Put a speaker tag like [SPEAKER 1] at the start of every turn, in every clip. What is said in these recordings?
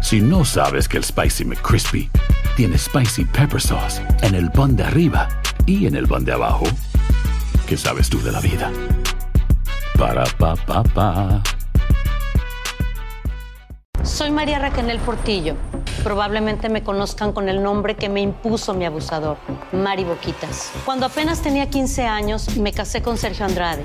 [SPEAKER 1] Si no sabes que el Spicy McCrispy tiene Spicy Pepper Sauce en el pan de arriba y en el pan de abajo, ¿qué sabes tú de la vida? Para, pa, pa, pa.
[SPEAKER 2] Soy María Raquel Portillo. Probablemente me conozcan con el nombre que me impuso mi abusador, Mari Boquitas. Cuando apenas tenía 15 años, me casé con Sergio Andrade,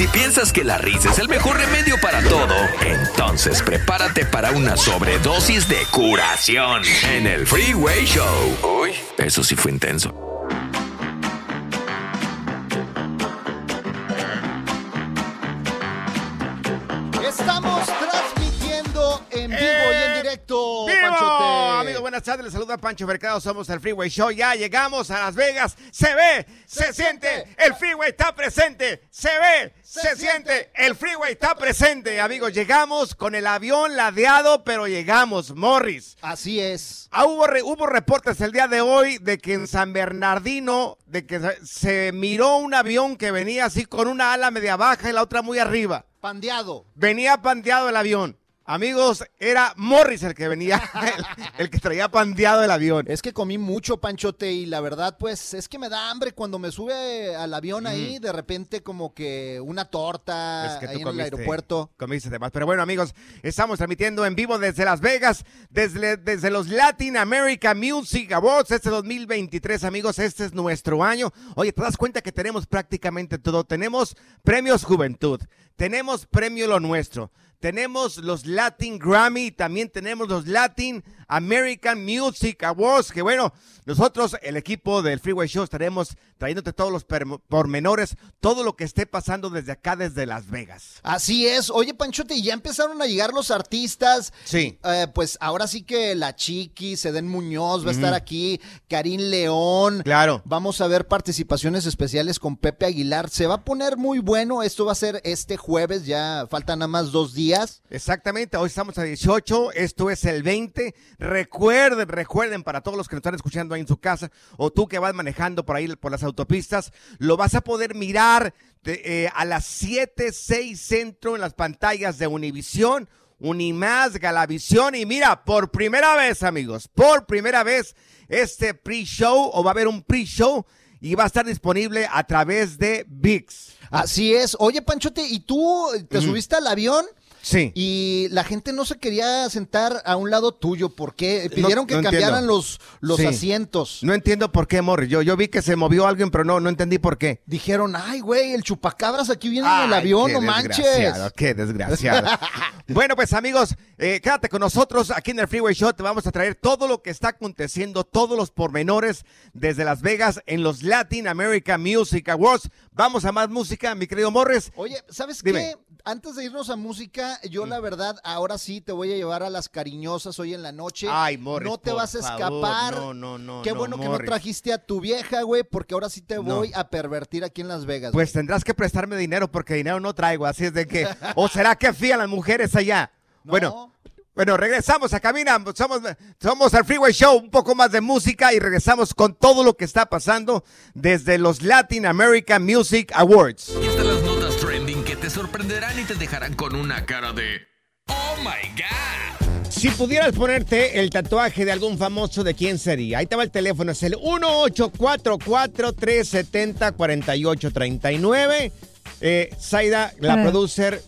[SPEAKER 3] Si piensas que la risa es el mejor remedio para todo, entonces prepárate para una sobredosis de curación en el Freeway Show. Uy, eso sí fue intenso.
[SPEAKER 4] Buenas tardes. Les saluda Pancho Mercado. Somos el Freeway Show. Ya llegamos a Las Vegas. Se ve, se, siente. El Freeway está presente. Se ve, se, siente. El Freeway está presente. Amigos, llegamos con el avión ladeado, pero llegamos. Morris.
[SPEAKER 5] Así es.
[SPEAKER 4] Ah, hubo, re- hubo reportes el día de hoy de que en San Bernardino, de que se, se miró un avión que venía así con una ala media baja y la otra muy arriba.
[SPEAKER 5] Pandeado.
[SPEAKER 4] Venía pandeado el avión. Amigos, era Morris el que venía, el, el que traía pandeado el avión.
[SPEAKER 5] Es que comí mucho panchote y la verdad, pues, es que me da hambre cuando me sube al avión ahí, de repente como que una torta
[SPEAKER 4] Es que
[SPEAKER 5] ahí en el aeropuerto.
[SPEAKER 4] Comiste de más. Pero bueno, amigos, estamos transmitiendo en vivo desde Las Vegas, desde, desde los Latin America Music Awards, este 2023, amigos, este es nuestro año. Oye, ¿te das cuenta que tenemos prácticamente todo? Tenemos premios Juventud, tenemos premio Lo Nuestro, tenemos los Latin Grammy, también tenemos los Latin American Music Awards, que bueno, nosotros, el equipo del Freeway Show, estaremos trayéndote todos los pormenores, todo lo que esté pasando desde acá, desde Las Vegas.
[SPEAKER 5] Así es. Oye, Panchote, ya empezaron a llegar los artistas.
[SPEAKER 4] Sí.
[SPEAKER 5] Eh, pues ahora sí que la Chiqui, Seden Muñoz va a estar aquí, Karim León.
[SPEAKER 4] Claro.
[SPEAKER 5] Vamos a ver participaciones especiales con Pepe Aguilar. Se va a poner muy bueno. Esto va a ser este jueves, ya faltan nada más dos días.
[SPEAKER 4] Exactamente, hoy estamos a 18, esto es el 20. Recuerden, recuerden para todos los que nos están escuchando ahí en su casa o tú que vas manejando por ahí por las autopistas, lo vas a poder mirar de, eh, a las 7, 6 centro en las pantallas de Univisión, Unimás, Galavisión y mira, por primera vez amigos, por primera vez este pre-show o va a haber un pre-show y va a estar disponible a través de VIX.
[SPEAKER 5] Así es. Oye, Panchote, ¿y tú te subiste al avión?
[SPEAKER 4] Sí.
[SPEAKER 5] Y la gente no se quería sentar a un lado tuyo. ¿Por qué? Pidieron que
[SPEAKER 4] no
[SPEAKER 5] cambiaran
[SPEAKER 4] entiendo.
[SPEAKER 5] los, los
[SPEAKER 4] Sí.
[SPEAKER 5] asientos.
[SPEAKER 4] No entiendo por qué, Morris. Yo, yo vi que se movió alguien, pero no, no entendí por qué.
[SPEAKER 5] Dijeron, ay, güey, el chupacabras aquí viene en el avión,
[SPEAKER 4] qué
[SPEAKER 5] no manches.
[SPEAKER 4] Qué desgraciado. bueno, pues amigos, eh, quédate con nosotros aquí en el Freeway Show. Te vamos a traer todo lo que está aconteciendo, todos los pormenores desde Las Vegas en los Latin American Music Awards. Vamos a más música, mi querido Morris.
[SPEAKER 5] Oye, ¿sabes
[SPEAKER 4] Dime.
[SPEAKER 5] qué? Antes de irnos a música, yo la verdad, ahora sí te voy a llevar a las cariñosas hoy en la noche.
[SPEAKER 4] Ay, Morris,
[SPEAKER 5] No te
[SPEAKER 4] por
[SPEAKER 5] vas a
[SPEAKER 4] favor.
[SPEAKER 5] escapar.
[SPEAKER 4] No, no, no.
[SPEAKER 5] Qué
[SPEAKER 4] no,
[SPEAKER 5] bueno que no trajiste a tu vieja, güey, porque ahora sí te
[SPEAKER 4] No.
[SPEAKER 5] voy a pervertir aquí en Las Vegas.
[SPEAKER 4] Pues tendrás que prestarme dinero porque dinero no traigo, así es de que. ¿O será que fían las mujeres allá?
[SPEAKER 5] No.
[SPEAKER 4] Bueno, bueno, regresamos a Camina. Somos, somos el Freeway Show, un poco más de música y regresamos con todo lo que está pasando desde los Latin American Music Awards.
[SPEAKER 3] Te sorprenderán y te dejarán con una cara de ¡Oh my God!
[SPEAKER 4] Si pudieras ponerte el tatuaje de algún famoso, ¿de quién sería? Ahí te va el teléfono, es el 1844-370-4839. Eh, Zaida, la producer,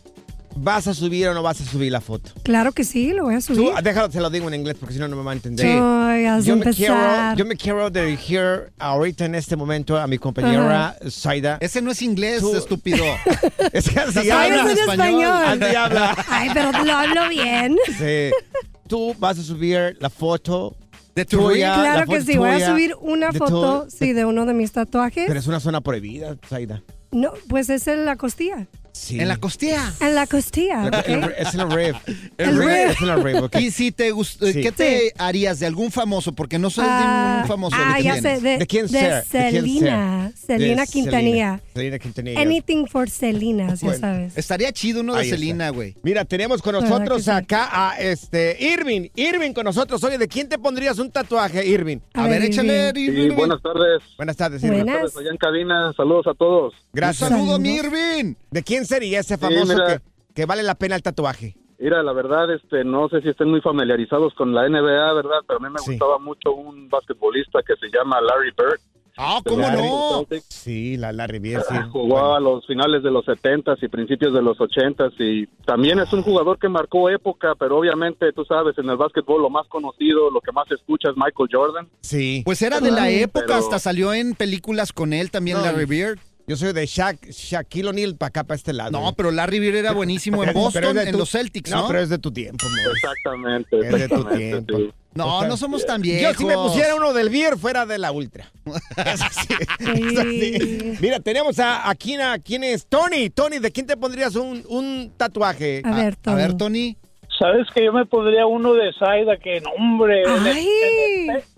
[SPEAKER 4] ¿vas a subir o no vas a subir la foto?
[SPEAKER 6] Claro que sí, lo voy a
[SPEAKER 4] Tú,
[SPEAKER 6] subir.
[SPEAKER 4] déjalo, te lo digo en inglés porque si no, no me va a entender.
[SPEAKER 6] Ay, has de
[SPEAKER 4] Yo me, quiero, yo me quiero dirigir ahorita en este momento a mi compañera Zaida.
[SPEAKER 5] Ese no es inglés,
[SPEAKER 4] Tú-
[SPEAKER 5] estúpido.
[SPEAKER 4] Es que así
[SPEAKER 5] Ay,
[SPEAKER 6] Ay,
[SPEAKER 4] habla.
[SPEAKER 6] es en español.
[SPEAKER 4] Así habla.
[SPEAKER 6] Ay, pero lo hablo bien.
[SPEAKER 4] Sí. Tú vas a subir la foto
[SPEAKER 5] De tu
[SPEAKER 4] tuya, la
[SPEAKER 6] Claro que sí, voy a
[SPEAKER 4] tuya,
[SPEAKER 6] subir una foto,
[SPEAKER 4] tu-
[SPEAKER 6] sí, de uno de mis tatuajes.
[SPEAKER 4] Pero es una zona prohibida, Zaida.
[SPEAKER 6] No, pues es en la costilla.
[SPEAKER 4] Sí.
[SPEAKER 5] En la costilla.
[SPEAKER 6] En la costilla,
[SPEAKER 4] La-
[SPEAKER 6] ¿ok?
[SPEAKER 4] el- Es en rave.
[SPEAKER 6] El rave.
[SPEAKER 4] Es en el rave, ok.
[SPEAKER 5] Y si te gustó,
[SPEAKER 4] Sí.
[SPEAKER 5] ¿qué te harías de algún famoso? Porque no soy de
[SPEAKER 6] Ah,
[SPEAKER 5] un famoso.
[SPEAKER 6] ah,
[SPEAKER 5] ¿de
[SPEAKER 6] ya
[SPEAKER 5] quién?
[SPEAKER 6] sé, de,
[SPEAKER 4] ¿De quién ser? ¿De
[SPEAKER 6] Selena. Selena Quintanilla.
[SPEAKER 4] Selena. Quintanilla.
[SPEAKER 6] Anything for Selena, ya
[SPEAKER 4] Bueno,
[SPEAKER 6] sabes.
[SPEAKER 5] Estaría chido uno de. Selena, güey.
[SPEAKER 4] Mira, tenemos con nosotros acá a este Irving. Irving con nosotros. Oye, ¿de quién te pondrías un tatuaje, Irving?
[SPEAKER 5] A, ver, échale.
[SPEAKER 6] Irving.
[SPEAKER 7] Sí, buenas tardes.
[SPEAKER 4] Buenas tardes, Irving.
[SPEAKER 6] Buenas.
[SPEAKER 7] Tardes allá en cabina. Saludos a todos.
[SPEAKER 5] Un
[SPEAKER 4] Gracias.
[SPEAKER 5] saludo a mi
[SPEAKER 6] Saludos.
[SPEAKER 5] Irving.
[SPEAKER 4] ¿De quién sería ese famoso
[SPEAKER 7] mira.
[SPEAKER 4] que, que vale la pena el tatuaje?
[SPEAKER 7] Mira, la verdad, este, no sé si estén muy familiarizados con la NBA, ¿verdad? Pero a mí me
[SPEAKER 4] Sí.
[SPEAKER 7] gustaba mucho un basquetbolista que se llama Larry Bird.
[SPEAKER 5] Ah, ¿cómo
[SPEAKER 7] los
[SPEAKER 4] Larry.
[SPEAKER 5] no?
[SPEAKER 4] Sí, la, la Riviera, sí.
[SPEAKER 7] Jugó
[SPEAKER 4] Bueno.
[SPEAKER 7] a los finales de los 70s y principios de los 80s y también es un jugador que marcó época, pero obviamente tú sabes, en el básquetbol lo más conocido, lo que más se escucha es Michael Jordan.
[SPEAKER 4] Sí.
[SPEAKER 5] Pues era de la
[SPEAKER 6] Ay.
[SPEAKER 5] época,
[SPEAKER 7] Pero-
[SPEAKER 5] hasta salió en películas con él también,
[SPEAKER 4] No,
[SPEAKER 5] Larry
[SPEAKER 4] y-
[SPEAKER 5] Bird.
[SPEAKER 4] Yo soy de Shaq, Shaquille O'Neal para acá, para este lado.
[SPEAKER 5] No, pero Larry Bird era buenísimo en Boston, en
[SPEAKER 4] tu-
[SPEAKER 5] los Celtics, ¿no?
[SPEAKER 4] No, pero es de tu tiempo, amor.
[SPEAKER 7] Exactamente,
[SPEAKER 4] Es de tu tiempo.
[SPEAKER 7] sí.
[SPEAKER 5] No, no somos tan viejos.
[SPEAKER 4] Yo si me pusiera uno del Beer fuera de la Ultra. Es así, es así.
[SPEAKER 6] Sí.
[SPEAKER 4] Mira, tenemos a, a quién, a quién es Tony. Tony, ¿de quién te pondrías un, un tatuaje?
[SPEAKER 6] A ver,
[SPEAKER 5] A
[SPEAKER 6] Tony.
[SPEAKER 5] ver, Tony.
[SPEAKER 8] Sabes que yo me pondría uno de Zaida, que no, hombre.
[SPEAKER 6] Ay.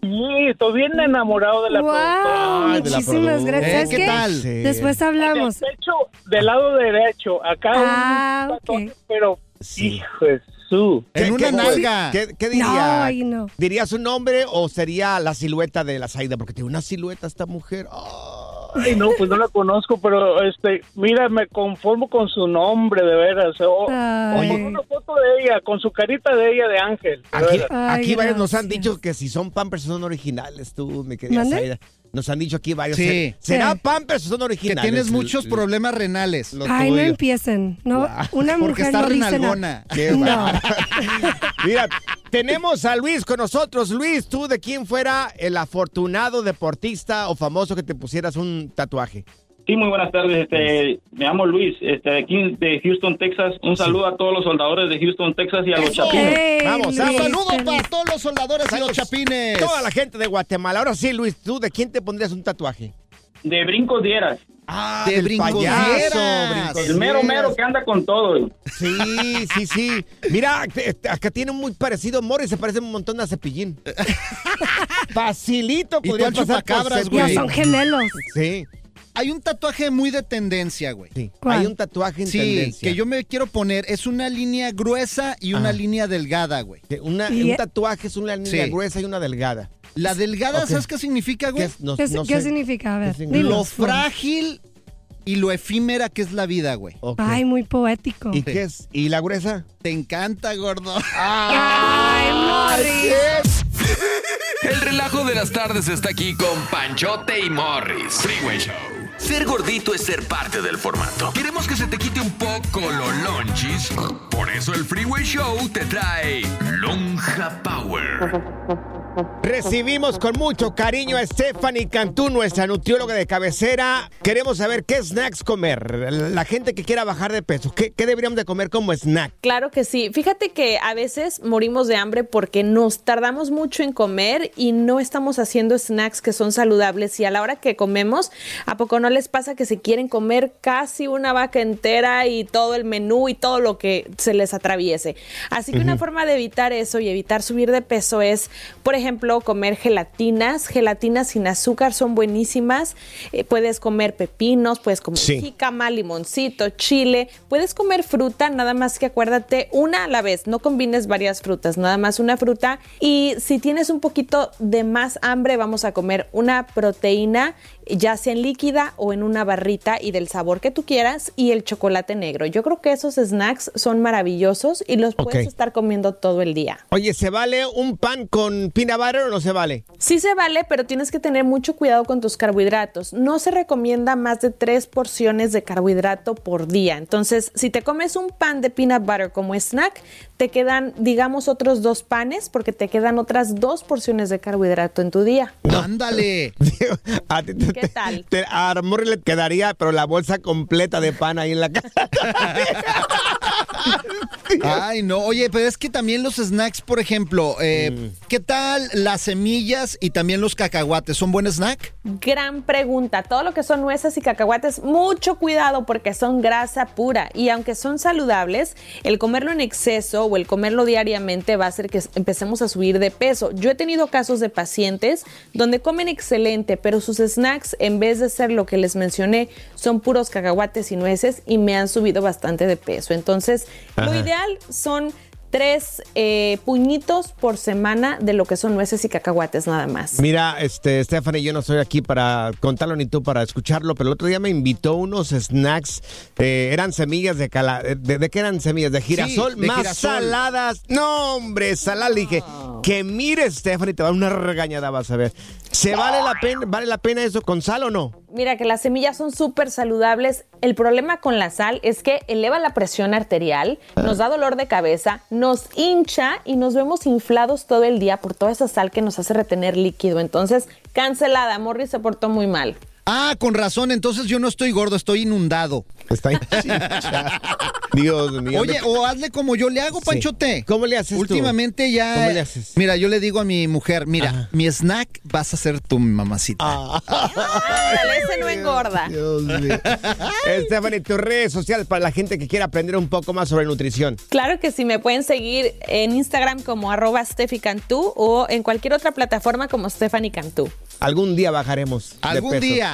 [SPEAKER 8] Sí, estoy bien enamorado de la
[SPEAKER 6] Wow,
[SPEAKER 4] la
[SPEAKER 6] muchísimas gracias.
[SPEAKER 5] Eh,
[SPEAKER 6] ¿Sabes
[SPEAKER 5] ¿qué
[SPEAKER 6] qué?
[SPEAKER 5] tal?
[SPEAKER 4] Sí.
[SPEAKER 6] Después hablamos.
[SPEAKER 8] Del pecho, del lado derecho, acá
[SPEAKER 6] Ah,
[SPEAKER 8] un tatuaje,
[SPEAKER 6] ok.
[SPEAKER 8] pero
[SPEAKER 4] Sí.
[SPEAKER 8] hijo de su.
[SPEAKER 5] En
[SPEAKER 4] ¿Qué-
[SPEAKER 5] una
[SPEAKER 4] qué-
[SPEAKER 5] nalga.
[SPEAKER 4] ¿Qué, qué
[SPEAKER 6] No,
[SPEAKER 4] diría?
[SPEAKER 6] ay, no.
[SPEAKER 4] ¿Dirías un nombre o sería la silueta de la Saida? Porque tiene una silueta esta mujer. Ay.
[SPEAKER 8] Ay, no, pues no la conozco, pero este, mira, me conformo con su nombre, de veras. O, con una foto de ella, con su carita de ella de ángel. de
[SPEAKER 4] Aquí,
[SPEAKER 8] veras.
[SPEAKER 6] Ay,
[SPEAKER 4] aquí varios nos han dicho que si son Pampers son originales, tú, mi querida. Zaida. Nos han dicho aquí varios.
[SPEAKER 5] Sí.
[SPEAKER 4] ¿Será
[SPEAKER 6] Sí.
[SPEAKER 4] Pampers son
[SPEAKER 5] Que
[SPEAKER 4] originales?
[SPEAKER 5] tienes muchos problemas renales.
[SPEAKER 4] lo
[SPEAKER 6] Ay, no empiecen. No, una
[SPEAKER 5] Porque
[SPEAKER 6] mujer
[SPEAKER 5] está
[SPEAKER 6] no dice nada.
[SPEAKER 5] renalgona.
[SPEAKER 4] Qué
[SPEAKER 6] No.
[SPEAKER 4] Mira, tenemos a Luis con nosotros. Luis, ¿tú de quién fuera el afortunado deportista o famoso que te pusieras un tatuaje?
[SPEAKER 9] Sí, muy buenas tardes. Este, me llamo Luis, este, de aquí de Houston, Texas. Un saludo a todos los soldadores de Houston, Texas y a los
[SPEAKER 5] Eso.
[SPEAKER 9] chapines.
[SPEAKER 6] Ey,
[SPEAKER 4] Vamos,
[SPEAKER 6] Luis.
[SPEAKER 5] Saludos
[SPEAKER 6] feliz.
[SPEAKER 5] para todos los soldadores y los chapines.
[SPEAKER 4] Toda la gente de Guatemala. Ahora sí, Luis, ¿tú de quién te pondrías un tatuaje?
[SPEAKER 9] De brincos dieras.
[SPEAKER 4] Ah,
[SPEAKER 5] De.
[SPEAKER 9] El mero mero que anda con todo.
[SPEAKER 4] Sí, sí, sí. Mira, acá tiene un muy parecido Morris, se parece un montón a Cepillín. Facilito
[SPEAKER 5] Y tú
[SPEAKER 4] podría
[SPEAKER 5] al
[SPEAKER 4] pasar por
[SPEAKER 5] chupacabras,
[SPEAKER 6] Ya
[SPEAKER 5] güey.
[SPEAKER 6] son gemelos.
[SPEAKER 4] Sí,
[SPEAKER 5] Hay un tatuaje muy de tendencia, güey.
[SPEAKER 4] sí.
[SPEAKER 6] ¿Cuál?
[SPEAKER 4] Hay un tatuaje en
[SPEAKER 5] Sí,
[SPEAKER 4] tendencia.
[SPEAKER 5] que yo me quiero poner. Es una línea gruesa y una línea delgada, güey.
[SPEAKER 4] Que una-
[SPEAKER 6] Y-
[SPEAKER 4] un tatuaje es una línea
[SPEAKER 5] Sí.
[SPEAKER 4] gruesa y una delgada.
[SPEAKER 5] La delgada. ¿sabes qué significa,
[SPEAKER 4] ¿Qué,
[SPEAKER 5] güey?
[SPEAKER 4] es? No-
[SPEAKER 6] ¿Qué,
[SPEAKER 4] no
[SPEAKER 6] qué
[SPEAKER 4] sé.
[SPEAKER 6] significa? A ver,
[SPEAKER 4] ¿Qué significa?
[SPEAKER 5] Lo frágil y lo efímera que es la vida, güey.
[SPEAKER 6] Ay, muy poético.
[SPEAKER 4] ¿Y qué es? ¿Y la gruesa?
[SPEAKER 5] Te encanta, gordo.
[SPEAKER 6] Ay, Morris.
[SPEAKER 3] El relajo de las tardes está aquí con Panchote y Morris. Freeway Show. Ser gordito es ser parte del formato. Queremos que se te quite un poco los lonchis. Por eso el Freeway Show te trae Lonja Power.
[SPEAKER 4] Recibimos con mucho cariño a Stephanie Cantú, nuestra nutrióloga de cabecera. Queremos saber qué snacks comer. La gente que quiera bajar de peso, ¿qué, qué deberíamos de comer como snack?
[SPEAKER 10] Claro que sí. Fíjate que a veces morimos de hambre porque nos tardamos mucho en comer y no estamos haciendo snacks que son saludables y a la hora que comemos, ¿a poco no les pasa que se quieren comer casi una vaca entera y todo el menú y todo lo que se les atraviese. Así que una forma de evitar eso y evitar subir de peso es, por ejemplo, comer gelatinas. Gelatinas sin azúcar son buenísimas. Eh, puedes comer pepinos, puedes comer
[SPEAKER 11] Sí.
[SPEAKER 10] jícama, limoncito, chile. Puedes comer fruta, nada más que acuérdate una a la vez. No combines varias frutas, nada más una fruta. Y si tienes un poquito de más hambre, vamos a comer una proteína, ya sea en líquida o en una barrita y del sabor que tú quieras, y el chocolate negro. Yo creo que esos snacks son maravillosos y los puedes estar comiendo todo el día.
[SPEAKER 4] Oye, ¿se vale un pan con peanut butter o no se vale?
[SPEAKER 10] Sí se vale, pero tienes que tener mucho cuidado con tus carbohidratos. No se recomienda más de tres porciones de carbohidrato por día. Entonces, si te comes un pan de peanut butter como snack, te quedan, digamos, otros dos panes porque te quedan otras dos porciones de carbohidrato en tu día.
[SPEAKER 5] Ándale.
[SPEAKER 4] A ti te-
[SPEAKER 10] ¿Qué tal?
[SPEAKER 4] te- a Morri le quedaría, pero la bolsa completa de pan ahí en la casa.
[SPEAKER 5] Ay, no. Oye, pero es que también los snacks, por ejemplo, eh,
[SPEAKER 4] Mm.
[SPEAKER 5] ¿qué tal las semillas y también los cacahuates? ¿Son buen snack?
[SPEAKER 10] Gran pregunta. Todo lo que son nueces y cacahuates, mucho cuidado porque son grasa pura y aunque son saludables, el comerlo en exceso o el comerlo diariamente va a hacer que empecemos a subir de peso. Yo he tenido casos de pacientes donde comen excelente, pero sus snacks, en vez de ser lo que les mencioné, son puros cacahuates y nueces y me han subido bastante de peso. Entonces, lo ideal son tres eh, puñitos por semana de lo que son nueces y cacahuates nada más.
[SPEAKER 4] Mira, este, Stephanie, yo no estoy aquí para contarlo ni tú para escucharlo, pero el otro día me invitó unos snacks, eh, eran semillas de cala, eh, de, de qué eran semillas? De girasol,
[SPEAKER 5] de
[SPEAKER 4] más
[SPEAKER 5] girasol.
[SPEAKER 4] saladas. No, hombre, saladas. Le dije, que mire, Stephanie, te va una regañada, vas a ver. ¿Se vale la pena, vale la pena eso con sal o no?
[SPEAKER 10] Mira que las semillas son súper saludables. El problema con la sal es que eleva la presión arterial, nos da dolor de cabeza, nos hincha y nos vemos inflados todo el día por toda esa sal que nos hace retener líquido. Entonces, cancelada. Morris se portó muy mal.
[SPEAKER 5] Ah, con razón, entonces yo no estoy gordo, estoy inundado.
[SPEAKER 4] Está Dios mío.
[SPEAKER 5] Oye, o hazle como yo le hago,
[SPEAKER 4] Sí.
[SPEAKER 5] Panchote.
[SPEAKER 4] ¿Cómo le haces tú?
[SPEAKER 5] Últimamente ya.
[SPEAKER 4] ¿Cómo le haces?
[SPEAKER 5] Mira, yo le digo a mi mujer, mira, mi snack vas a ser tu mamacita.
[SPEAKER 4] Ah.
[SPEAKER 10] Ándale, ese no engorda.
[SPEAKER 4] Dios mío. Stephanie, tus redes sociales para la gente que quiera aprender un poco más sobre nutrición.
[SPEAKER 10] Claro que sí, me pueden seguir en Instagram como arroba Cantú o en cualquier otra plataforma como Stephanie Cantú.
[SPEAKER 4] Algún día bajaremos. de
[SPEAKER 5] Algún
[SPEAKER 4] peso.
[SPEAKER 5] día,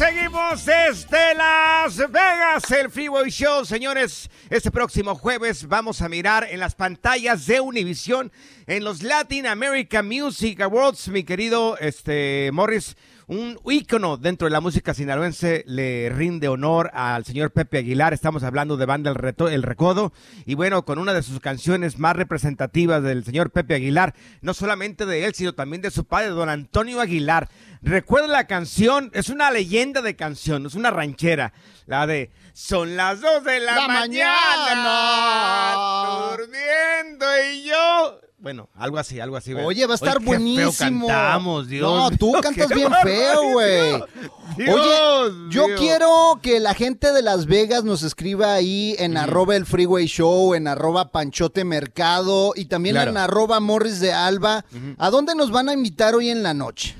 [SPEAKER 4] Seguimos desde Las Vegas, el Freeway Show, señores. Este próximo jueves vamos a mirar en las pantallas de Univisión en los Latin American Music Awards, mi querido este, Morris, un ícono dentro de la música sinaloense le rinde honor al señor Pepe Aguilar. Estamos hablando de banda El, Reto- El Recodo. Y bueno, con una de sus canciones más representativas del señor Pepe Aguilar, no solamente de él, sino también de su padre, don Antonio Aguilar. Recuerda la canción, es una leyenda de canción, es una ranchera, la de Son las dos de la,
[SPEAKER 5] La
[SPEAKER 4] mañana,
[SPEAKER 5] mañana.
[SPEAKER 4] durmiendo y yo. Bueno, algo así, algo así. ¿verdad?
[SPEAKER 5] Oye, va a estar
[SPEAKER 4] qué feo
[SPEAKER 5] buenísimo.
[SPEAKER 4] cantamos, Dios.
[SPEAKER 5] No, tú cantas bien feo, güey.
[SPEAKER 4] Dios
[SPEAKER 5] Oye, yo quiero que la gente de Las Vegas nos escriba ahí en arroba el Freeway Show, en arroba Panchote Mercado y también
[SPEAKER 4] Claro.
[SPEAKER 5] en arroba Morris de Alba. ¿A dónde nos van a invitar hoy en la noche?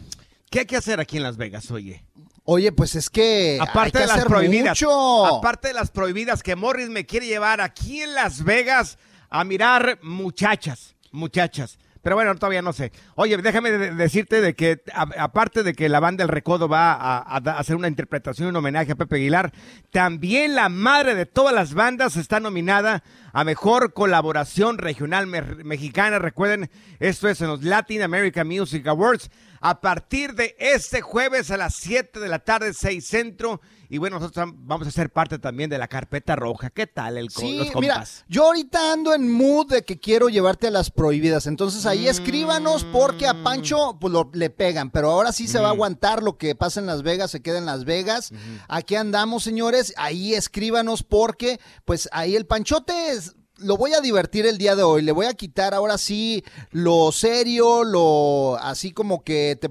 [SPEAKER 4] ¿Qué hay que hacer aquí en Las Vegas, oye?
[SPEAKER 5] Oye, pues es que hay
[SPEAKER 4] Aparte
[SPEAKER 5] que
[SPEAKER 4] de las
[SPEAKER 5] hacer
[SPEAKER 4] prohibidas.
[SPEAKER 5] mucho.
[SPEAKER 4] Aparte de las prohibidas que Morris me quiere llevar aquí en Las Vegas a mirar muchachas, muchachas. Pero bueno, todavía no sé. Oye, déjame de- decirte de que aparte de que la banda El Recodo va a, hacer una interpretación en homenaje a Pepe Aguilar, también la madre de todas las bandas está nominada a mejor colaboración regional me- mexicana. Recuerden, esto es en los Latin American Music Awards a partir de este jueves a las 7 de la tarde, 6 centro. Y bueno, nosotros vamos a ser parte también de la carpeta roja. ¿Qué tal el
[SPEAKER 5] Sí,
[SPEAKER 4] los
[SPEAKER 5] mira,
[SPEAKER 4] compas?
[SPEAKER 5] yo ahorita ando en mood de que quiero llevarte a las prohibidas. Entonces ahí escríbanos porque a Pancho pues, lo- le pegan. Pero ahora sí se va a aguantar lo que pasa en Las Vegas, se queda en Las Vegas. Aquí andamos, señores. Ahí escríbanos porque pues ahí el Panchote es- Lo voy a divertir el día de hoy. Le voy a quitar ahora sí lo serio, lo así como que te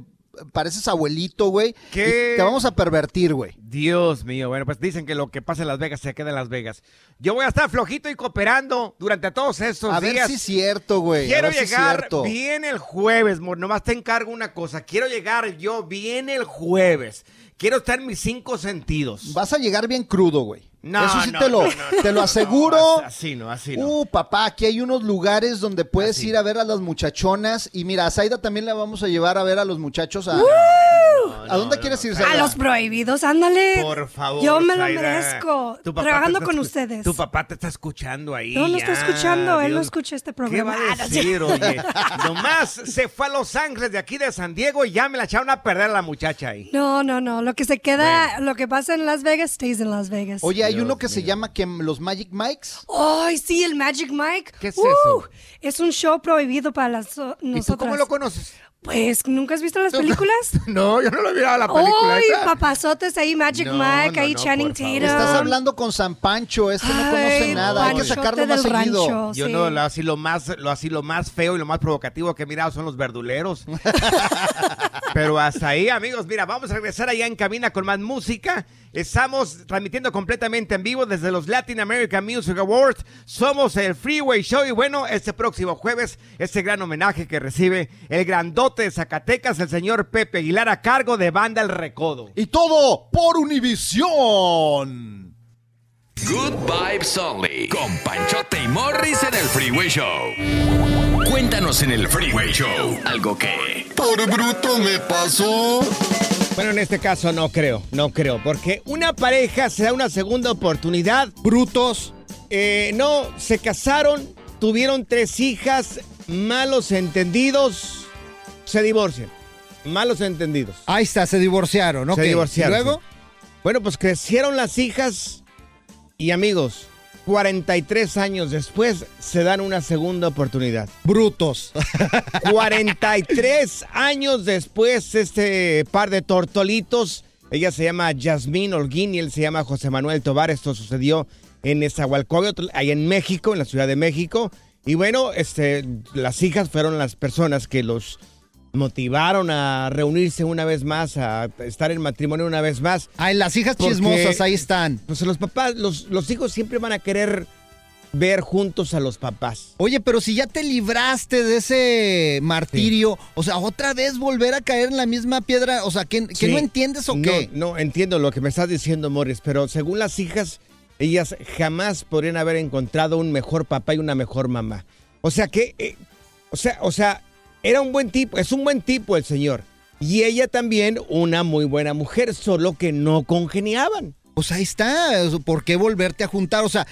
[SPEAKER 5] pareces abuelito, güey.
[SPEAKER 4] ¿Qué?
[SPEAKER 5] Y Te vamos a pervertir, güey.
[SPEAKER 4] Dios mío, bueno, pues dicen que lo que pasa en Las Vegas se queda en Las Vegas. Yo voy a estar flojito y cooperando durante todos estos
[SPEAKER 5] A
[SPEAKER 4] días.
[SPEAKER 5] ver si es cierto, güey. a
[SPEAKER 4] Quiero
[SPEAKER 5] si
[SPEAKER 4] llegar bien el jueves, mor. Nomás te encargo una cosa. Quiero llegar yo bien el jueves. Quiero estar en mis cinco sentidos.
[SPEAKER 5] Vas a llegar bien crudo, güey.
[SPEAKER 4] No,
[SPEAKER 5] Eso sí
[SPEAKER 4] no,
[SPEAKER 5] te lo,
[SPEAKER 4] no, no,
[SPEAKER 5] te lo aseguro.
[SPEAKER 4] así no, así no.
[SPEAKER 5] Uh, papá, aquí hay unos lugares donde puedes ir a ver a las muchachonas. Y mira, a Zaida también la vamos a llevar a ver a los muchachos a... ¿A dónde quieres ir, Zaida?
[SPEAKER 6] A los prohibidos, ándale.
[SPEAKER 4] Por favor.
[SPEAKER 6] Yo me lo merezco.
[SPEAKER 4] Tu papá
[SPEAKER 6] Trabajando con ustedes.
[SPEAKER 4] Tu papá te está escuchando ahí.
[SPEAKER 6] No, no está escuchando. Él no escucha este
[SPEAKER 4] ¿Qué
[SPEAKER 6] programa.
[SPEAKER 4] va
[SPEAKER 6] Ah,
[SPEAKER 4] a
[SPEAKER 6] no,
[SPEAKER 4] decir, oye? Nomás se fue a Los Ángeles de aquí de San Diego y ya me la echaron a perder a la muchacha ahí.
[SPEAKER 6] No, no, no. Lo que se queda, lo que pasa en Las Vegas, stays en Las Vegas.
[SPEAKER 5] Oye, hay uno que se llama que los Magic Mikes.
[SPEAKER 6] Ay, sí, el Magic Mike.
[SPEAKER 4] ¿Qué es
[SPEAKER 6] Uh,
[SPEAKER 4] eso?
[SPEAKER 6] Es un show prohibido para las, uh,
[SPEAKER 4] ¿Y tú cómo lo conoces?
[SPEAKER 6] Pues, ¿nunca has visto las películas?
[SPEAKER 4] No, yo no lo he mirado la película.
[SPEAKER 6] Ay,
[SPEAKER 4] esa.
[SPEAKER 6] papazotes ahí, Magic
[SPEAKER 4] No,
[SPEAKER 6] Mike,
[SPEAKER 4] no,
[SPEAKER 6] ahí
[SPEAKER 4] no,
[SPEAKER 6] Channing. Tatum.
[SPEAKER 5] Estás hablando con San Pancho. Este no conoce nada. Hay que sacarlo más seguido.
[SPEAKER 6] rancho.
[SPEAKER 4] Yo
[SPEAKER 6] sí.
[SPEAKER 4] no, lo, así lo más, lo, así lo más feo y lo más provocativo que he mirado son los verduleros. Pero hasta ahí, amigos, mira, vamos a regresar allá en cabina con más música. Estamos transmitiendo completamente en vivo desde los Latin American Music Awards. Somos el Freeway Show y bueno, este próximo jueves, este gran homenaje que recibe el grandote de Zacatecas, el señor Pepe Aguilar, a cargo de Banda El Recodo.
[SPEAKER 5] Y todo por Univisión.
[SPEAKER 3] Good Vibes Only. Con Panchote y Morris en el Freeway Show. Cuéntanos en el Freeway Show. Algo que. Por bruto me pasó.
[SPEAKER 4] Bueno, en este caso no creo, no creo, porque una pareja se da una segunda oportunidad.
[SPEAKER 5] Brutos.
[SPEAKER 4] Eh, no, se casaron, tuvieron tres hijas, malos entendidos, se divorcian. Malos entendidos.
[SPEAKER 5] Ahí está, se divorciaron,
[SPEAKER 4] Se divorciaron.
[SPEAKER 5] ¿Y luego?
[SPEAKER 4] sí. Bueno, pues crecieron las hijas y amigos, 43 años después se dan una segunda oportunidad.
[SPEAKER 5] Brutos.
[SPEAKER 4] 43 años después, este par de tortolitos, ella se llama Yasmín Holguín y él se llama José Manuel Tobar. Esto sucedió en Nezahualcóyotl, ahí en México, en la Ciudad de México. Y bueno, este, las hijas fueron las personas que los motivaron a reunirse una vez más, a estar en matrimonio una vez más.
[SPEAKER 5] Ay, las hijas
[SPEAKER 4] Porque-
[SPEAKER 5] chismosas, ahí están.
[SPEAKER 4] Pues los papás, los, los hijos siempre van a querer ver juntos a los papás.
[SPEAKER 5] Oye, pero si ya te libraste de ese martirio, o sea, otra vez volver a caer en la misma piedra, o sea, ¿que, que
[SPEAKER 4] Sí.
[SPEAKER 5] no entiendes o
[SPEAKER 4] No,
[SPEAKER 5] qué?
[SPEAKER 4] No, entiendo lo que me estás diciendo, Morris, pero según las hijas, ellas jamás podrían haber encontrado un mejor papá y una mejor mamá. O sea que, eh, o sea, o sea, era un buen tipo, es un buen tipo el señor. Y ella también una muy buena mujer, solo que no congeniaban.
[SPEAKER 5] Pues ahí está, ¿por qué volverte a juntar? O sea,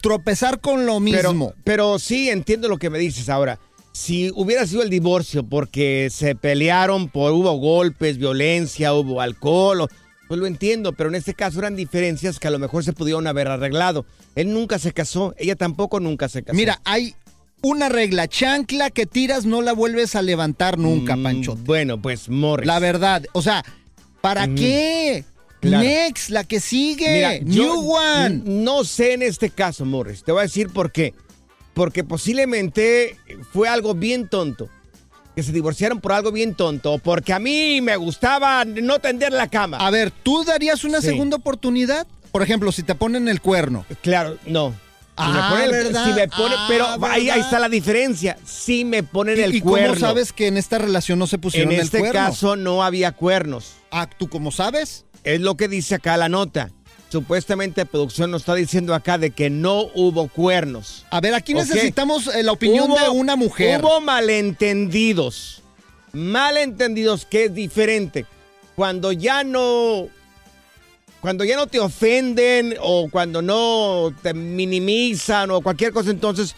[SPEAKER 5] tropezar con lo
[SPEAKER 4] Pero,
[SPEAKER 5] mismo.
[SPEAKER 4] pero sí entiendo lo que me dices ahora. si hubiera sido el divorcio porque se pelearon, por, hubo golpes, violencia, hubo alcohol, o- pues lo entiendo, pero en este caso eran diferencias que a lo mejor se pudieron haber arreglado. Él nunca se casó, ella tampoco nunca se casó.
[SPEAKER 5] Mira, hay una regla, chancla que tiras no la vuelves a levantar nunca,
[SPEAKER 4] Mm,
[SPEAKER 5] Pancho.
[SPEAKER 4] Bueno, pues Morris.
[SPEAKER 5] La verdad, o sea, ¿para
[SPEAKER 4] Ujú.
[SPEAKER 5] qué?
[SPEAKER 4] Claro.
[SPEAKER 5] Next, la que sigue.
[SPEAKER 4] Mira,
[SPEAKER 5] New one.
[SPEAKER 4] No sé en este caso, Morris. Te voy a decir por qué. Porque posiblemente fue algo bien tonto. Que se divorciaron por algo bien tonto. o Porque a mí me gustaba no tender la cama.
[SPEAKER 5] A ver, ¿tú darías una
[SPEAKER 4] Sí.
[SPEAKER 5] segunda oportunidad? Por ejemplo, si te ponen el cuerno.
[SPEAKER 4] Claro, no. Si me
[SPEAKER 5] Ah,
[SPEAKER 4] ponen
[SPEAKER 5] ¿verdad?
[SPEAKER 4] si me pone-
[SPEAKER 5] Ah,
[SPEAKER 4] pero ahí, está la diferencia. Si me ponen
[SPEAKER 5] ¿Y,
[SPEAKER 4] el
[SPEAKER 5] y
[SPEAKER 4] cuerno.
[SPEAKER 5] cómo sabes que en esta relación no se pusieron
[SPEAKER 4] en
[SPEAKER 5] el
[SPEAKER 4] este
[SPEAKER 5] cuerno?
[SPEAKER 4] caso no había cuernos.
[SPEAKER 5] Ah, ¿tú cómo sabes?
[SPEAKER 4] Es lo que dice acá la nota. Supuestamente producción nos está diciendo acá de que no hubo cuernos.
[SPEAKER 5] A ver, aquí necesitamos eh, la opinión
[SPEAKER 4] Hubo-
[SPEAKER 5] de una mujer.
[SPEAKER 4] Hubo malentendidos. Malentendidos que es diferente. Cuando ya no. Cuando ya no te ofenden o cuando no te minimizan o cualquier cosa, entonces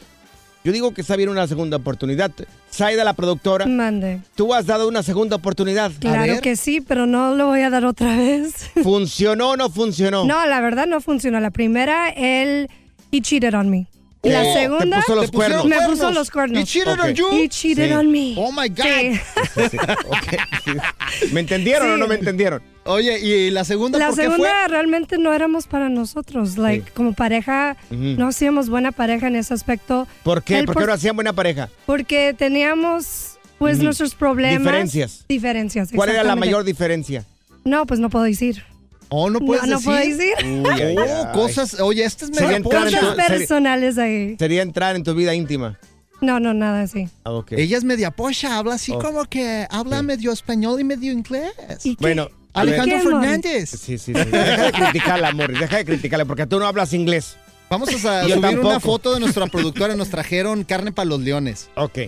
[SPEAKER 4] yo digo que está bien una segunda oportunidad. Saida, la productora,
[SPEAKER 6] Mande.
[SPEAKER 4] tú has dado una segunda oportunidad.
[SPEAKER 6] Claro que sí, pero no lo voy a dar otra vez.
[SPEAKER 4] ¿Funcionó o no funcionó?
[SPEAKER 6] No, la verdad no funcionó. La primera, él, he cheated on me. La
[SPEAKER 4] Oh,
[SPEAKER 6] segunda,
[SPEAKER 4] te puso los
[SPEAKER 5] Te
[SPEAKER 4] cuernos.
[SPEAKER 6] me puso los cuernos.
[SPEAKER 5] He cheated on
[SPEAKER 4] Ok.
[SPEAKER 5] you?
[SPEAKER 6] He cheated
[SPEAKER 4] Sí.
[SPEAKER 6] on me.
[SPEAKER 5] Oh my God.
[SPEAKER 6] Sí.
[SPEAKER 4] Sí, ok. ¿Me entendieron o no me entendieron?
[SPEAKER 5] Oye, ¿y la segunda
[SPEAKER 6] La
[SPEAKER 5] por qué
[SPEAKER 6] segunda
[SPEAKER 5] fue?
[SPEAKER 6] realmente no éramos para nosotros. Like, como pareja, no hacíamos buena pareja en ese aspecto.
[SPEAKER 4] ¿Por qué? ¿Por qué no hacían buena pareja?
[SPEAKER 6] Porque teníamos, pues, nuestros problemas.
[SPEAKER 4] Diferencias.
[SPEAKER 6] Diferencias,
[SPEAKER 4] ¿Cuál era la mayor diferencia?
[SPEAKER 6] No, pues no puedo decir.
[SPEAKER 5] Oh, no puedes
[SPEAKER 6] no, no
[SPEAKER 5] decir.
[SPEAKER 6] puedo decir.
[SPEAKER 4] Uy, ay,
[SPEAKER 5] Oh,
[SPEAKER 4] ay.
[SPEAKER 5] cosas. Oye, este es
[SPEAKER 4] en tu-
[SPEAKER 6] Cosas personales ahí.
[SPEAKER 4] Sería entrar en tu vida íntima.
[SPEAKER 6] No, no, nada así.
[SPEAKER 4] Ah, ok.
[SPEAKER 5] Ella es media pocha, habla así
[SPEAKER 4] Oh.
[SPEAKER 5] como que habla
[SPEAKER 4] Sí.
[SPEAKER 5] medio español y medio inglés.
[SPEAKER 4] Bueno.
[SPEAKER 5] Alejandro. Fernández.
[SPEAKER 4] Sí, sí, sí. Deja de criticarla, Morris. Deja de criticarla porque tú no hablas inglés.
[SPEAKER 5] Vamos a
[SPEAKER 4] Yo
[SPEAKER 5] subir una foto de nuestra productora. Nos trajeron carne para los leones.
[SPEAKER 4] Ok.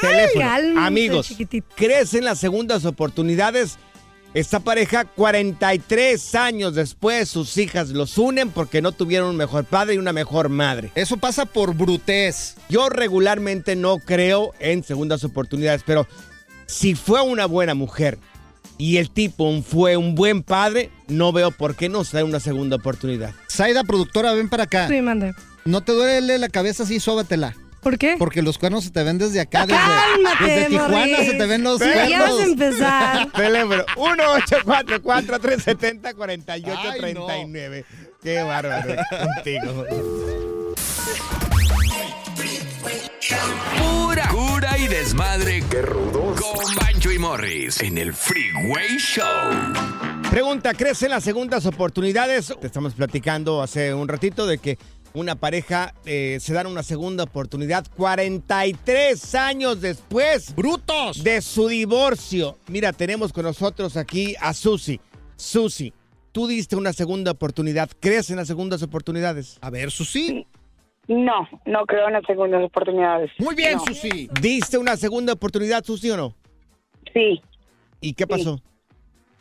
[SPEAKER 4] Teléfono. Amigos,
[SPEAKER 6] chiquitito.
[SPEAKER 4] crecen las segundas oportunidades. Esta pareja, 43 años después, sus hijas los unen porque no tuvieron un mejor padre y una mejor madre.
[SPEAKER 5] Eso pasa por brutez.
[SPEAKER 4] Yo regularmente no creo en segundas oportunidades, pero si fue una buena mujer y el tipo fue un buen padre, no veo por qué no se da una segunda oportunidad.
[SPEAKER 5] Saida, productora, ven para acá.
[SPEAKER 6] Sí, mande.
[SPEAKER 5] ¿No te duele la cabeza así? Sóbatela.
[SPEAKER 6] ¿Por qué?
[SPEAKER 5] Porque los cuernos se te ven desde acá, desde,
[SPEAKER 6] Cálmate,
[SPEAKER 5] desde Tijuana se te ven los
[SPEAKER 6] Ya vas a
[SPEAKER 5] cuernos.
[SPEAKER 6] empezar.
[SPEAKER 4] Teléfono 1-844-370-4839. Qué bárbaro contigo.
[SPEAKER 3] Pura cura y desmadre. Qué rudos. Con Bancho y Morris en el Freeway Show.
[SPEAKER 4] Pregunta, ¿crecen las segundas oportunidades? Te estamos platicando hace un ratito de que una pareja eh, se dan una segunda oportunidad 43 años después
[SPEAKER 5] ¡Brutos!
[SPEAKER 4] de su divorcio. Mira, tenemos con nosotros aquí a Susi. Susi, tú diste una segunda oportunidad. ¿Crees en las segundas oportunidades?
[SPEAKER 5] A ver, Susi.
[SPEAKER 11] No, no creo en las segundas oportunidades.
[SPEAKER 5] Muy bien,
[SPEAKER 11] No.
[SPEAKER 5] Susi.
[SPEAKER 4] ¿Diste una segunda oportunidad, Susi, o no?
[SPEAKER 11] Sí,
[SPEAKER 4] ¿Y qué pasó?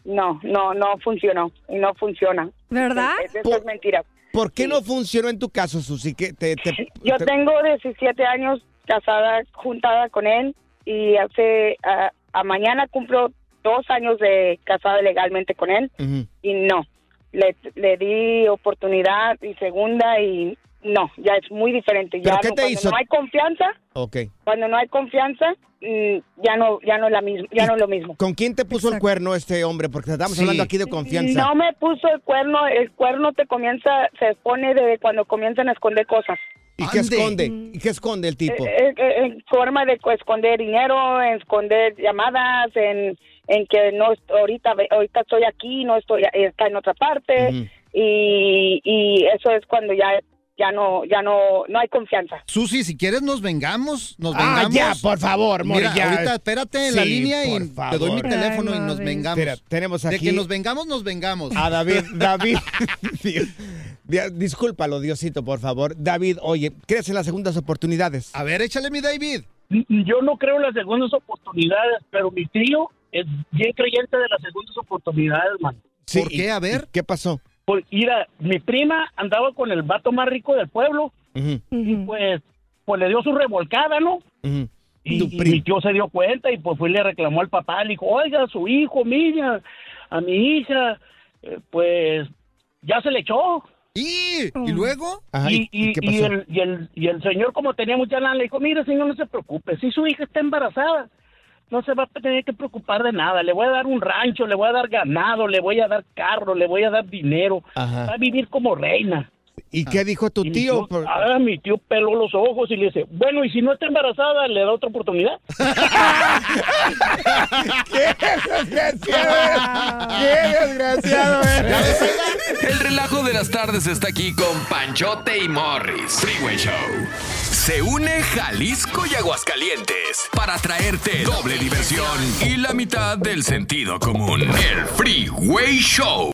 [SPEAKER 11] no, no, no funcionó y no funciona.
[SPEAKER 6] ¿Verdad?
[SPEAKER 11] Es- Eso es mentira.
[SPEAKER 4] ¿Por qué no funcionó en tu caso, Susi? ¿Qué te, te-
[SPEAKER 11] Yo
[SPEAKER 4] te-
[SPEAKER 11] tengo 17 años casada, juntada con él y hace a, a mañana cumplo dos años de casada legalmente con él
[SPEAKER 4] Ujú.
[SPEAKER 11] y no. Le, le di oportunidad y segunda y no, ya es muy diferente.
[SPEAKER 4] ¿Pero
[SPEAKER 11] Ya
[SPEAKER 4] qué
[SPEAKER 11] no-
[SPEAKER 4] te
[SPEAKER 11] cuando
[SPEAKER 4] hizo?
[SPEAKER 11] no hay confianza,
[SPEAKER 4] Ok.
[SPEAKER 11] cuando no hay confianza, mm, ya no, ya no es la misma, ya no es lo mismo.
[SPEAKER 4] ¿Con quién te puso el
[SPEAKER 6] Exacto.
[SPEAKER 4] cuerno este hombre? Porque estamos
[SPEAKER 5] Sí.
[SPEAKER 4] hablando aquí de confianza.
[SPEAKER 11] No me puso el cuerno, el cuerno te comienza, se pone desde cuando comienzan a esconder cosas.
[SPEAKER 4] ¿Y qué esconde? ¿Y qué esconde el tipo?
[SPEAKER 11] Eh, eh, en forma de co- esconder dinero, en esconder llamadas, en, en que no ahorita ahorita estoy aquí, no estoy está en otra parte y, y eso es cuando ya ya no ya no no hay confianza.
[SPEAKER 5] Susi, si quieres nos vengamos, nos
[SPEAKER 4] Ah,
[SPEAKER 5] vengamos.
[SPEAKER 4] ya, por favor, Mori,
[SPEAKER 5] Mira,
[SPEAKER 4] ya.
[SPEAKER 5] ahorita espérate en la
[SPEAKER 4] Sí,
[SPEAKER 5] línea y
[SPEAKER 4] por
[SPEAKER 5] te doy mi teléfono
[SPEAKER 6] Ay,
[SPEAKER 5] y nos vengamos.
[SPEAKER 4] Espera, tenemos
[SPEAKER 5] De
[SPEAKER 4] aquí
[SPEAKER 5] que nos vengamos, nos vengamos.
[SPEAKER 4] a David. David, Dios, discúlpalo, Diosito, por favor. David, oye, ¿crees en las segundas oportunidades?
[SPEAKER 5] A ver, échale mi David.
[SPEAKER 8] Yo no creo en las segundas oportunidades, pero mi tío es bien creyente de las segundas oportunidades, man.
[SPEAKER 5] ¿Por
[SPEAKER 4] ¿y-
[SPEAKER 5] qué? A ver.
[SPEAKER 4] ¿Qué pasó?
[SPEAKER 8] Pues, mira, mi prima andaba con el vato más rico del pueblo y pues, pues le dio su revolcada, ¿no? Y, y mi tío se dio cuenta y pues fue y le reclamó al papá, le dijo, oiga, su hijo, mira, a mi hija, eh, pues ya se le echó.
[SPEAKER 12] ¿Y, ¿Y luego?
[SPEAKER 4] Ajá,
[SPEAKER 8] y,
[SPEAKER 4] ¿y- qué pasó?
[SPEAKER 8] el, y, el, y el señor, como tenía mucha lana, le dijo, mire, señor, no se preocupe, si su hija está embarazada, no se va a tener que preocupar de nada, le voy a dar un rancho, le voy a dar ganado, le voy a dar carro, le voy a dar dinero,
[SPEAKER 4] Ajá.
[SPEAKER 8] va a vivir como reina.
[SPEAKER 4] ¿Y qué dijo tu
[SPEAKER 8] Y mi
[SPEAKER 4] tío? Por-
[SPEAKER 8] ah, mi tío peló los ojos y le dice, bueno, y si no está embarazada, le da otra oportunidad.
[SPEAKER 4] ¡Qué desgraciado! ¡Qué desgraciado! eres!
[SPEAKER 3] El relajo de las tardes está aquí con Panchote y Morris. Freeway Show. Se une Jalisco y Aguascalientes para traerte doble diversión y la mitad del sentido común. El Freeway Show.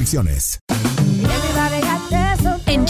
[SPEAKER 13] En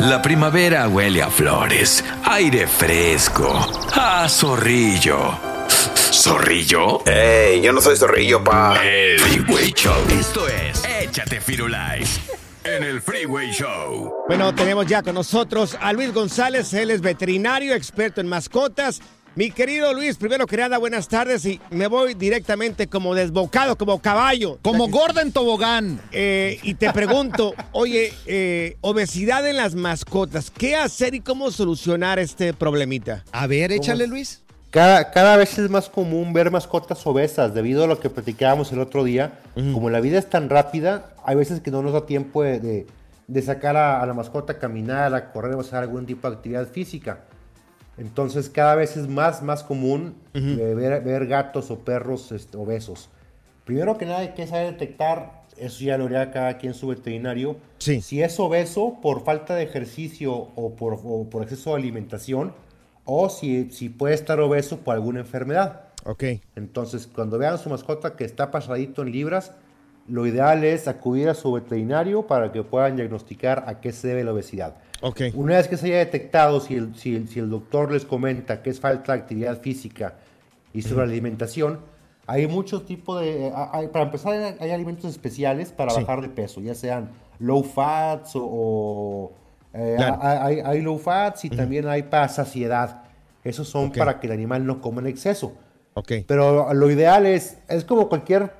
[SPEAKER 3] La primavera huele a flores, aire fresco, a zorrillo. ¿Zorrillo?
[SPEAKER 14] ¡Ey! Yo no soy zorrillo, pa.
[SPEAKER 3] El Freeway Show. Esto es Échate Firulais en el Freeway Show.
[SPEAKER 4] Bueno, tenemos ya con nosotros a Luis González, él es veterinario, experto en mascotas. Mi querido Luis, primero que nada, buenas tardes y me voy directamente como desbocado, como caballo.
[SPEAKER 12] Como gorda en tobogán.
[SPEAKER 4] Eh, y te pregunto, oye, eh, obesidad en las mascotas, ¿qué hacer y cómo solucionar este problemita?
[SPEAKER 12] A ver, échale, Luis.
[SPEAKER 15] Cada, cada vez es más común ver mascotas obesas debido a lo que platicábamos el otro día. Como la vida es tan rápida, hay veces que no nos da tiempo de, de- de sacar a, a la mascota a caminar, a correr o hacer algún tipo de actividad física. Entonces cada vez es más, más común eh, ver, ver gatos o perros este, obesos. Primero que nada hay que saber detectar, eso ya lo haría cada quien su veterinario, si es obeso por falta de ejercicio o por, o por exceso de alimentación, o si, si puede estar obeso por alguna enfermedad.
[SPEAKER 4] Ok.
[SPEAKER 15] Entonces, cuando vean su mascota que está pasadito en libras, lo ideal es acudir a su veterinario para que puedan diagnosticar a qué se debe la obesidad.
[SPEAKER 4] Ok.
[SPEAKER 15] Una vez que se haya detectado, si el, si el- si el doctor les comenta que es falta de actividad física y sobre la alimentación, hay muchos tipos de... hay- para empezar, hay, alimentos especiales para
[SPEAKER 4] Sí.
[SPEAKER 15] bajar de peso, ya sean low fats o... o, eh,
[SPEAKER 4] Claro.
[SPEAKER 15] hay, hay- low fats y también hay para saciedad. Esos son
[SPEAKER 4] Ok.
[SPEAKER 15] para que el animal no coma en exceso.
[SPEAKER 4] Ok.
[SPEAKER 15] Pero lo ideal es, es como cualquier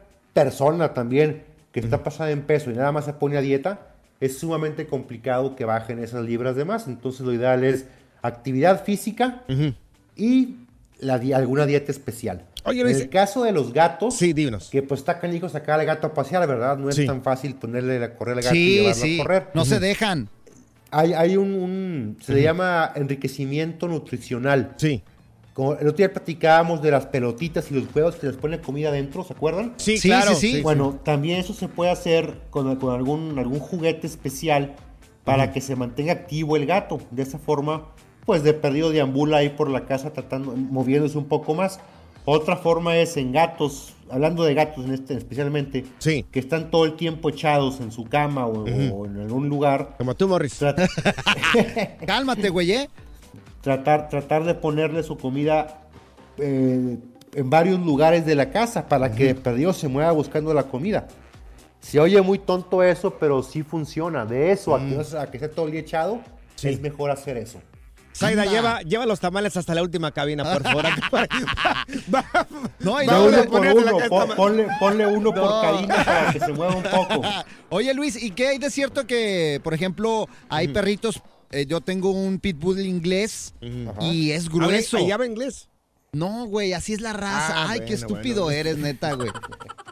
[SPEAKER 15] persona también que está pasada en peso y nada más se pone a dieta, es sumamente complicado que bajen esas libras de más. Entonces lo ideal es actividad física y la di- alguna dieta especial.
[SPEAKER 4] Oye,
[SPEAKER 15] en el caso de los gatos,
[SPEAKER 4] sí, díganos.
[SPEAKER 15] que pues está canijo sacar al gato a pasear, ¿verdad? No es
[SPEAKER 4] Sí.
[SPEAKER 15] tan fácil ponerle a correr al gato y
[SPEAKER 12] Sí,
[SPEAKER 15] llevarlo
[SPEAKER 12] sí.
[SPEAKER 15] a correr.
[SPEAKER 12] No se dejan.
[SPEAKER 15] Hay, hay un, un- se le llama enriquecimiento nutricional.
[SPEAKER 4] Sí.
[SPEAKER 15] Como el otro día platicábamos de las pelotitas y los juegos que les pone comida adentro, ¿se acuerdan?
[SPEAKER 4] Sí, Sí, claro, sí, sí. sí,
[SPEAKER 15] Bueno, también eso se puede hacer con, con algún, algún juguete especial para que se mantenga activo el gato. De esa forma, pues de perdido deambula ahí por la casa tratando, moviéndose un poco más. Otra forma es en gatos, hablando de gatos en este especialmente, que están todo el tiempo echados en su cama o,
[SPEAKER 4] Ujú.
[SPEAKER 15] o en algún lugar.
[SPEAKER 4] Como tú, Morris.
[SPEAKER 12] Cálmate, güey, ¿eh?
[SPEAKER 15] Tratar, tratar de ponerle su comida eh, en varios lugares de la casa para que perdido se mueva buscando la comida. Se oye muy tonto eso, pero sí funciona. De eso a que, no sea- a que esté todo el día echado, es mejor hacer eso.
[SPEAKER 4] Zaida, lleva, lleva los tamales hasta la última cabina, por favor.
[SPEAKER 5] No, y luego
[SPEAKER 15] uno por uno, ponle, ponle uno por
[SPEAKER 5] No.
[SPEAKER 15] cabina para que se mueva un poco.
[SPEAKER 5] Oye, Luis, ¿y qué hay de cierto que, por ejemplo, hay perritos? Eh, yo tengo un pitbull inglés y es grueso.
[SPEAKER 4] ¿Habla- ¿Habla inglés?
[SPEAKER 5] No, güey, así es la raza.
[SPEAKER 4] Ah,
[SPEAKER 5] Ay, qué estúpido
[SPEAKER 4] bueno.
[SPEAKER 5] eres, neta, güey.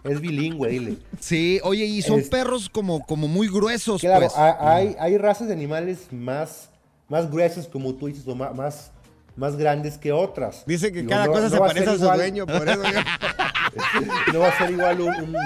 [SPEAKER 15] Es bilingüe, dile.
[SPEAKER 5] Sí, oye, y son
[SPEAKER 15] Es-
[SPEAKER 5] perros como, como muy gruesos,
[SPEAKER 15] Claro,
[SPEAKER 5] pues.
[SPEAKER 15] ha- hay, hay razas de animales más, más gruesas, como tú dices, o más, más grandes que otras.
[SPEAKER 4] Dice que
[SPEAKER 15] Digo,
[SPEAKER 4] cada
[SPEAKER 15] no-
[SPEAKER 4] cosa
[SPEAKER 15] no
[SPEAKER 4] se
[SPEAKER 15] va
[SPEAKER 4] parece
[SPEAKER 15] ser
[SPEAKER 4] a su
[SPEAKER 15] igual-
[SPEAKER 4] dueño, por eso.
[SPEAKER 15] no va a ser igual un, un-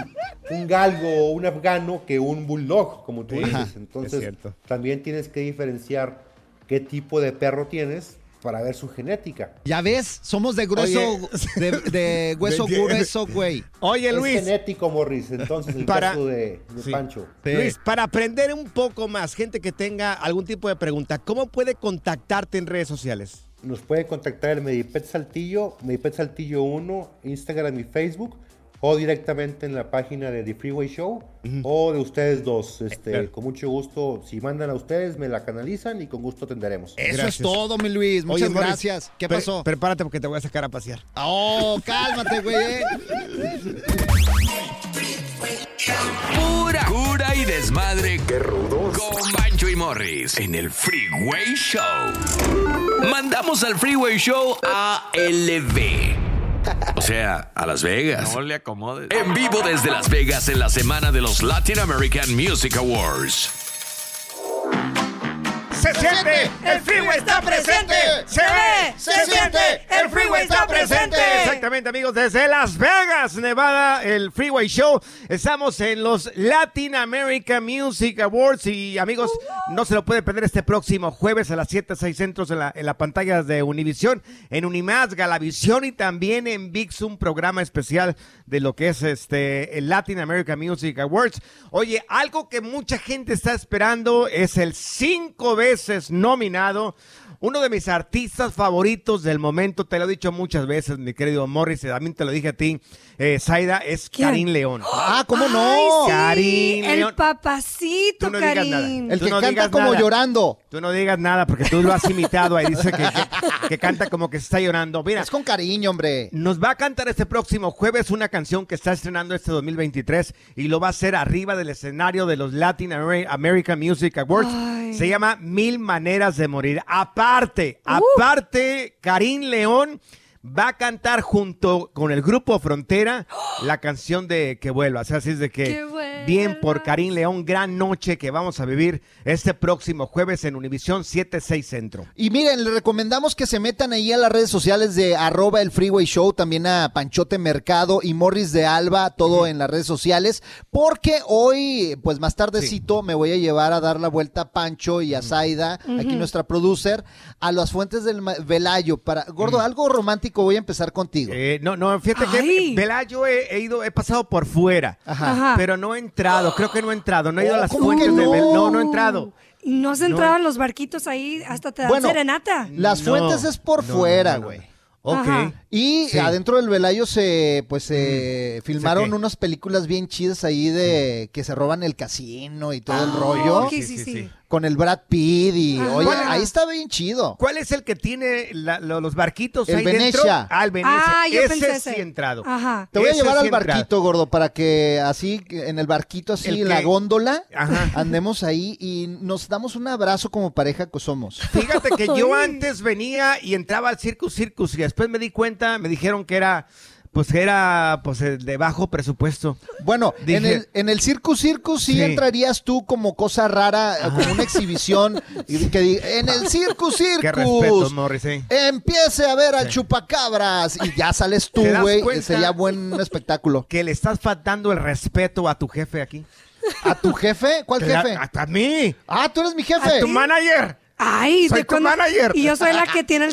[SPEAKER 15] un galgo o un afgano que un bulldog, como tú
[SPEAKER 4] Sí,
[SPEAKER 15] dices.
[SPEAKER 4] es
[SPEAKER 15] Entonces, también tienes que diferenciar qué tipo de perro tienes para ver su genética.
[SPEAKER 5] Ya ves, somos de grueso,
[SPEAKER 15] Oye.
[SPEAKER 5] de, de hueso
[SPEAKER 15] De-
[SPEAKER 5] grueso, güey.
[SPEAKER 4] Oye,
[SPEAKER 15] es
[SPEAKER 4] Luis.
[SPEAKER 15] genético, Morris. Entonces, el
[SPEAKER 4] Para-
[SPEAKER 15] caso de, de
[SPEAKER 4] Sí.
[SPEAKER 15] Pancho.
[SPEAKER 4] Luis, para aprender un poco más, gente que tenga algún tipo de pregunta, ¿cómo puede contactarte en redes sociales?
[SPEAKER 15] Nos pueden contactar en Medipet Saltillo, Medipet Saltillo 1, Instagram y Facebook, o directamente en la página de The Freeway Show, o de ustedes dos. Este,
[SPEAKER 4] Claro.
[SPEAKER 15] Con mucho gusto, si mandan a ustedes, me la canalizan y con gusto atenderemos.
[SPEAKER 5] Eso es todo, mi Luis.
[SPEAKER 4] Oye,
[SPEAKER 5] Muchas gracias. ¿Qué
[SPEAKER 4] pre-
[SPEAKER 5] pasó?
[SPEAKER 4] Prepárate porque te voy a sacar a pasear.
[SPEAKER 5] Oh, cálmate, güey. eh.
[SPEAKER 3] Pura cura y desmadre. Qué rudos. Con y Morris en el Freeway Show. Mandamos al Freeway Show a LV. O sea, a Las Vegas.
[SPEAKER 16] No le acomodes.
[SPEAKER 3] En vivo desde Las Vegas en la semana de los Latin American Music Awards.
[SPEAKER 4] Se siente, el freeway está presente. Se ve, se siente, el freeway está presente. Exactamente, amigos, desde Las Vegas, Nevada, el Freeway Show. Estamos en los Latin American Music Awards y amigos, no se lo puede perder este próximo jueves a las 7, 6 centros en la, en la pantalla de Univisión, en Unimás, Galavisión y también en VIX, un programa especial de lo que es este el Latin American Music Awards. Oye, algo que mucha gente está esperando es el cinco veces nominado. Uno de mis artistas favoritos del momento, te lo he dicho muchas veces, mi querido Morris, y también te lo dije a ti, eh, Zaida, es
[SPEAKER 6] ¿Quién?
[SPEAKER 4] Karim León.
[SPEAKER 5] Ah, ¿cómo no?
[SPEAKER 6] Ay, sí,
[SPEAKER 4] Karim
[SPEAKER 6] el
[SPEAKER 4] León.
[SPEAKER 6] papacito,
[SPEAKER 4] no.
[SPEAKER 6] Karim.
[SPEAKER 5] El que
[SPEAKER 4] no
[SPEAKER 5] canta como
[SPEAKER 4] nada.
[SPEAKER 5] llorando.
[SPEAKER 4] Tú no digas nada porque tú lo has imitado ahí, dice que, que- que canta como que se está llorando. Mira,
[SPEAKER 5] Es con cariño, hombre.
[SPEAKER 4] nos va a cantar este próximo jueves una canción que está estrenando este 2023 y lo va a hacer arriba del escenario de los Latin Amer- American Music Awards.
[SPEAKER 6] Ay.
[SPEAKER 4] Se llama Mil Maneras de Morir. Aparte, aparte, Karim León va a cantar junto con el grupo Frontera la canción de Que vuelva. O sea, así es de que bien por Karim León, gran noche que vamos a vivir este próximo jueves en Univisión 76 Centro.
[SPEAKER 5] Y miren, les recomendamos que se metan ahí a las redes sociales de arroba el Freeway Show, también a Panchote Mercado y Morris de Alba, todo en las redes sociales, porque hoy, pues más tardecito, me voy a llevar a dar la vuelta a Pancho y a Zaida, aquí nuestra producer, a las fuentes del Velayo. Para, gordo, algo romántico, voy a empezar contigo.
[SPEAKER 4] Eh, no, no, fíjate que
[SPEAKER 6] Ay.
[SPEAKER 4] Vela, yo he, he ido, he pasado por fuera,
[SPEAKER 6] Ajá.
[SPEAKER 4] pero no he entrado, creo que no he entrado, no he ido a
[SPEAKER 5] Oh,
[SPEAKER 4] las
[SPEAKER 5] ¿cómo
[SPEAKER 4] fuentes
[SPEAKER 5] que
[SPEAKER 4] de
[SPEAKER 5] no?
[SPEAKER 4] Bel- no, no he entrado.
[SPEAKER 6] No se
[SPEAKER 4] No.
[SPEAKER 6] entraban los barquitos ahí, hasta te dan
[SPEAKER 5] Bueno,
[SPEAKER 6] serenata.
[SPEAKER 5] Las
[SPEAKER 4] No,
[SPEAKER 5] fuentes es por
[SPEAKER 4] no,
[SPEAKER 5] fuera,
[SPEAKER 4] no, no,
[SPEAKER 5] güey.
[SPEAKER 4] no. Ok.
[SPEAKER 6] Ajá.
[SPEAKER 5] Y
[SPEAKER 4] Sí.
[SPEAKER 5] adentro del Velayo se, pues, se filmaron unas películas bien chidas ahí de que se roban el casino y todo el
[SPEAKER 6] Ah,
[SPEAKER 5] rollo.
[SPEAKER 6] ok, sí, sí.
[SPEAKER 5] Con el Brad Pitt y,
[SPEAKER 6] Ajá.
[SPEAKER 5] oye,
[SPEAKER 6] ¿Cuál-
[SPEAKER 5] ahí está bien chido.
[SPEAKER 4] ¿Cuál es el que tiene la- lo- los barquitos
[SPEAKER 5] El
[SPEAKER 4] ahí dentro?
[SPEAKER 5] Venecia.
[SPEAKER 4] Ah, el Venecia.
[SPEAKER 6] Ah, yo
[SPEAKER 4] ese
[SPEAKER 6] pensé
[SPEAKER 4] sí
[SPEAKER 6] ese.
[SPEAKER 4] he entrado.
[SPEAKER 6] Ajá.
[SPEAKER 5] Te voy a
[SPEAKER 4] Ese
[SPEAKER 5] llevar
[SPEAKER 4] sí
[SPEAKER 5] al
[SPEAKER 4] entrado.
[SPEAKER 5] barquito, gordo, para que así, en el barquito, así,
[SPEAKER 4] ¿El
[SPEAKER 5] en la
[SPEAKER 4] qué?
[SPEAKER 5] góndola,
[SPEAKER 4] Ajá.
[SPEAKER 5] andemos ahí y nos damos un abrazo como pareja que somos.
[SPEAKER 4] Fíjate que yo
[SPEAKER 6] Ay.
[SPEAKER 4] antes venía y entraba al Circus Circus y después me di cuenta, me dijeron que era, pues era pues eh, de bajo presupuesto.
[SPEAKER 5] Bueno,
[SPEAKER 4] Dije-
[SPEAKER 5] en el, en el Circus Circus sí,
[SPEAKER 4] Sí.
[SPEAKER 5] entrarías tú como cosa rara, como una exhibición. y que en el Circus Circus.
[SPEAKER 4] Qué respeto, Morris, eh.
[SPEAKER 5] Empiece a ver al chupacabras y ya sales tú,
[SPEAKER 4] ¿Te das
[SPEAKER 5] güey. Sería buen espectáculo.
[SPEAKER 4] Que le estás faltando el respeto a tu jefe aquí.
[SPEAKER 5] ¿A tu jefe? ¿Cuál jefe?
[SPEAKER 4] A, a mí.
[SPEAKER 5] Ah, tú eres mi jefe.
[SPEAKER 4] A tu manager.
[SPEAKER 6] Ay,
[SPEAKER 4] Soy
[SPEAKER 6] ¿de
[SPEAKER 4] tu manager.
[SPEAKER 6] Y yo soy la que tiene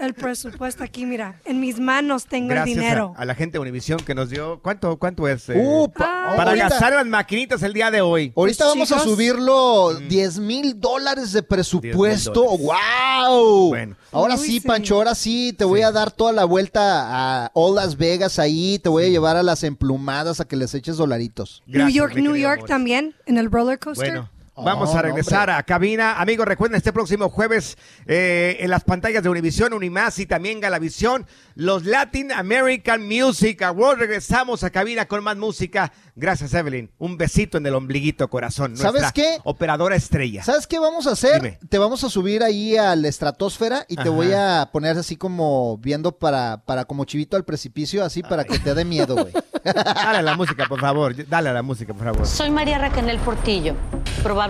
[SPEAKER 6] el, presupuesto aquí, mira. En mis manos tengo
[SPEAKER 4] Gracias
[SPEAKER 6] el dinero.
[SPEAKER 4] A, a la gente de Univisión que nos dio. ¿Cuánto, cuánto es? eh?
[SPEAKER 5] Uh, pa-
[SPEAKER 4] Para
[SPEAKER 5] Ahorita-
[SPEAKER 4] gastar las maquinitas el día de hoy.
[SPEAKER 5] Ahorita vamos a subirlo 10 mil dólares de presupuesto. ¡Wow!
[SPEAKER 4] Bueno.
[SPEAKER 5] Ahora
[SPEAKER 6] Uy,
[SPEAKER 5] sí,
[SPEAKER 6] sí.
[SPEAKER 5] Pancho, ahora sí te voy a dar toda la vuelta a All Las Vegas ahí. Te voy a llevar a las emplumadas a que les eches dolaritos.
[SPEAKER 6] New York, New York también, en el roller coaster.
[SPEAKER 4] Bueno. Vamos
[SPEAKER 5] Oh,
[SPEAKER 4] a regresar a cabina. Amigos, recuerden este próximo jueves eh, en las pantallas de Univisión, Unimás y también Galavisión, los Latin American Music Awards. Regresamos a cabina con más música. Gracias, Evelyn. Un besito en el ombliguito, corazón.
[SPEAKER 5] ¿Sabes qué?
[SPEAKER 4] Operadora estrella.
[SPEAKER 5] ¿Sabes qué vamos a hacer?
[SPEAKER 4] Dime.
[SPEAKER 5] Te vamos a subir ahí a la estratosfera y te voy a poner así como viendo para, para como chivito al precipicio, así para que te dé miedo, güey.
[SPEAKER 4] Dale a la música, por favor. Dale a la música, por favor.
[SPEAKER 2] Soy María Raquel Portillo. Probablemente